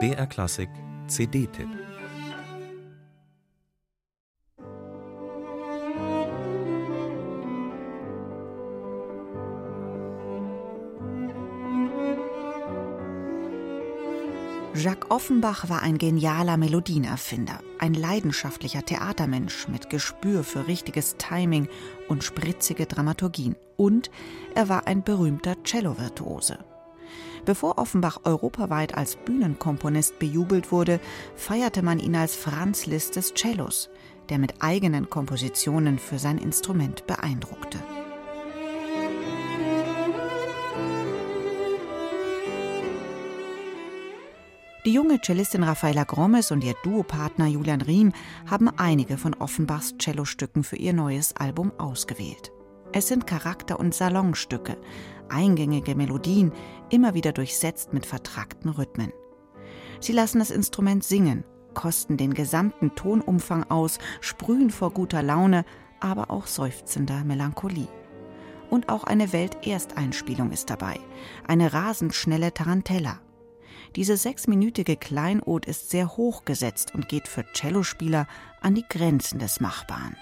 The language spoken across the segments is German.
BR Klassik CD-Tipp Jacques Offenbach war ein genialer Melodienerfinder, ein leidenschaftlicher Theatermensch mit Gespür für richtiges Timing und spritzige Dramaturgien. Und er war ein berühmter Cello-Virtuose. Bevor Offenbach europaweit als Bühnenkomponist bejubelt wurde, feierte man ihn als Franz Liszt des Cellos, der mit eigenen Kompositionen für sein Instrument beeindruckte. Die junge Cellistin Raffaella Gromes und ihr Duopartner Julian Riem haben einige von Offenbachs Cellostücken für ihr neues Album ausgewählt. Es sind Charakter- und Salonstücke, eingängige Melodien, immer wieder durchsetzt mit vertrackten Rhythmen. Sie lassen das Instrument singen, kosten den gesamten Tonumfang aus, sprühen vor guter Laune, aber auch seufzender Melancholie. Und auch eine Weltersteinspielung ist dabei, eine rasend schnelle Tarantella. Diese sechsminütige Kleinod ist sehr hoch gesetzt und geht für Cellospieler an die Grenzen des Machbaren.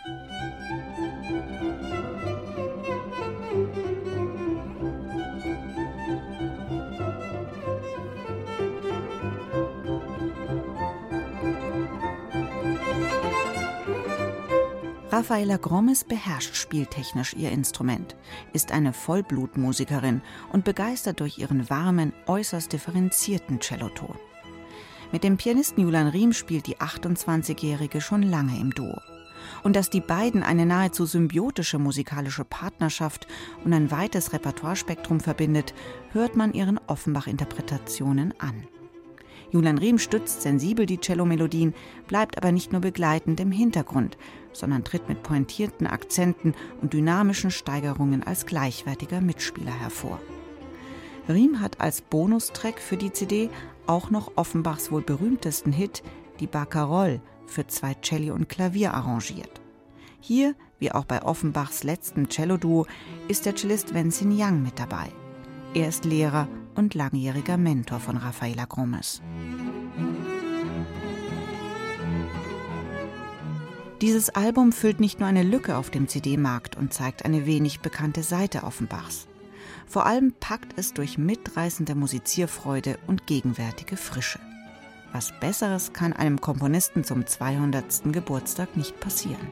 Raffaella Grommes beherrscht spieltechnisch ihr Instrument, ist eine Vollblutmusikerin und begeistert durch ihren warmen, äußerst differenzierten Celloton. Mit dem Pianisten Julian Riem spielt die 28-Jährige schon lange im Duo. Und dass die beiden eine nahezu symbiotische musikalische Partnerschaft und ein weites Repertoirespektrum verbindet, hört man ihren Offenbach-Interpretationen an. Julian Riem stützt sensibel die Cellomelodien, bleibt aber nicht nur begleitend im Hintergrund, sondern tritt mit pointierten Akzenten und dynamischen Steigerungen als gleichwertiger Mitspieler hervor. Riem hat als Bonustrack für die CD auch noch Offenbachs wohl berühmtesten Hit, die Barcarolle, für zwei Celli und Klavier arrangiert. Hier, wie auch bei Offenbachs letzten Cello-Duo, ist der Cellist Vincent Young mit dabei. Er ist Lehrer und langjähriger Mentor von Raffaella Gromes. Dieses Album füllt nicht nur eine Lücke auf dem CD-Markt und zeigt eine wenig bekannte Seite Offenbachs. Vor allem packt es durch mitreißende Musizierfreude und gegenwärtige Frische. Was Besseres kann einem Komponisten zum 200. Geburtstag nicht passieren.